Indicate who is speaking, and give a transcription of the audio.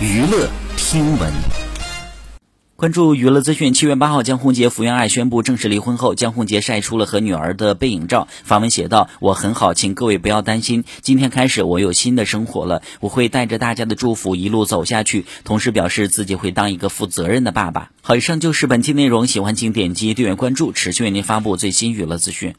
Speaker 1: 娱乐听闻。
Speaker 2: 关注娱乐资讯七月八号江宏杰福原爱宣布正式离婚后江宏杰晒出了和女儿的背影照。发文写道我很好请各位不要担心今天开始我有新的生活了我会带着大家的祝福一路走下去同时表示自己会当一个负责任的爸爸。好以上就是本期内容喜欢请点击订阅关注持续为您发布最新娱乐资讯。